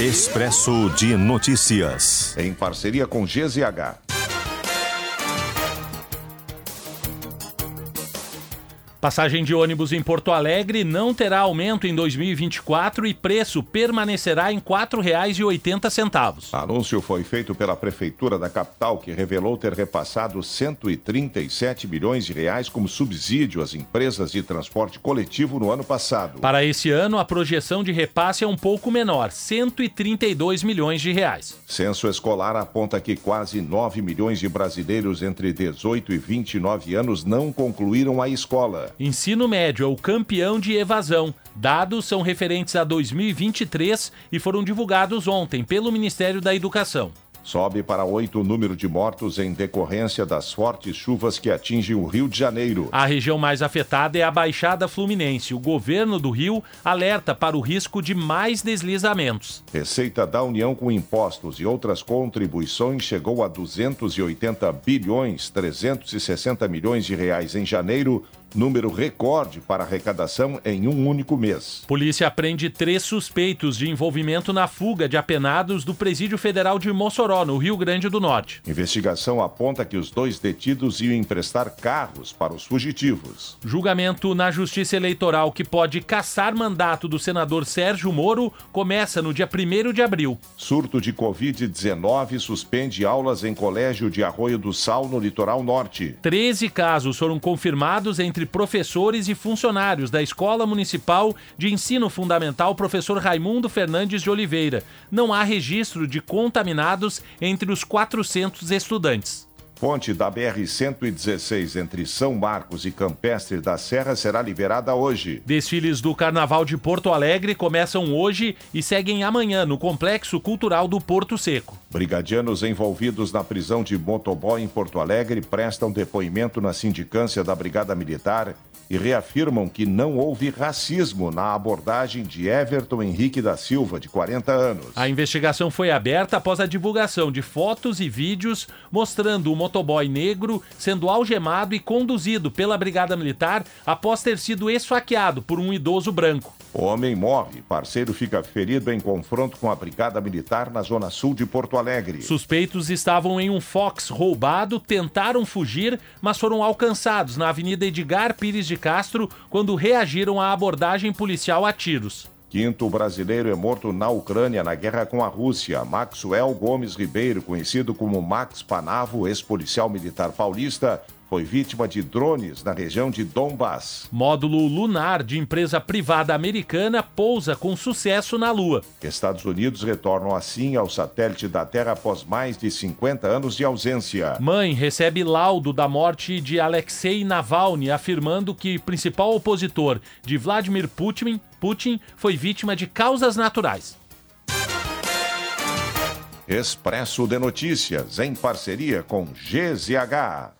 Expresso de Notícias. Em parceria com GZH. Passagem de ônibus em Porto Alegre não terá aumento em 2024 e preço permanecerá em R$ 4,80. Anúncio foi feito pela Prefeitura da capital, que revelou ter repassado 137 milhões de reais como subsídio às empresas de transporte coletivo no ano passado. Para esse ano, a projeção de repasse é um pouco menor, 132 milhões de reais. Censo escolar aponta que quase 9 milhões de brasileiros entre 18 e 29 anos não concluíram a escola. Ensino médio é o campeão de evasão. Dados são referentes a 2023 e foram divulgados ontem pelo Ministério da Educação. Sobe para oito o número de mortos em decorrência das fortes chuvas que atingem o Rio de Janeiro. A região mais afetada é a Baixada Fluminense. O governo do Rio alerta para o risco de mais deslizamentos. Receita da União com impostos e outras contribuições chegou a 280 bilhões 360 milhões de reais em janeiro, número recorde para arrecadação em um único mês. Polícia prende três suspeitos de envolvimento na fuga de apenados do Presídio Federal de Mossoró, no Rio Grande do Norte. Investigação aponta que os dois detidos iam emprestar carros para os fugitivos. Julgamento na Justiça Eleitoral que pode caçar mandato do senador Sérgio Moro começa no dia 1 de abril. Surto de Covid-19 suspende aulas em colégio de Arroio do Sal, no litoral norte. 13 casos foram confirmados entre professores e funcionários da Escola Municipal de Ensino Fundamental Professor Raimundo Fernandes de Oliveira. Não há registro de contaminados entre os 400 estudantes. Ponte da BR-116 entre São Marcos e Campestre da Serra será liberada hoje. Desfiles do Carnaval de Porto Alegre começam hoje e seguem amanhã no Complexo Cultural do Porto Seco. Brigadianos envolvidos na prisão de motoboy em Porto Alegre prestam depoimento na sindicância da Brigada Militar e reafirmam que não houve racismo na abordagem de Everton Henrique da Silva, de 40 anos. A investigação foi aberta após a divulgação de fotos e vídeos mostrando o motoboy negro sendo algemado e conduzido pela Brigada Militar após ter sido esfaqueado por um idoso branco. O homem morre, parceiro fica ferido em confronto com a Brigada Militar na zona sul de Porto Alegre. Suspeitos estavam em um Fox roubado, tentaram fugir, mas foram alcançados na Avenida Edgar Pires de Castro quando reagiram à abordagem policial a tiros. Quinto brasileiro é morto na Ucrânia na guerra com a Rússia. Maxwell Gomes Ribeiro, conhecido como Max Panavo, ex-policial militar paulista, foi vítima de drones na região de Donbass. Módulo lunar de empresa privada americana pousa com sucesso na Lua. Estados Unidos retornam assim ao satélite da Terra após mais de 50 anos de ausência. Mãe recebe laudo da morte de Alexei Navalny, afirmando que principal opositor de Vladimir Putin, Putin foi vítima de causas naturais. Expresso de Notícias, em parceria com GZH.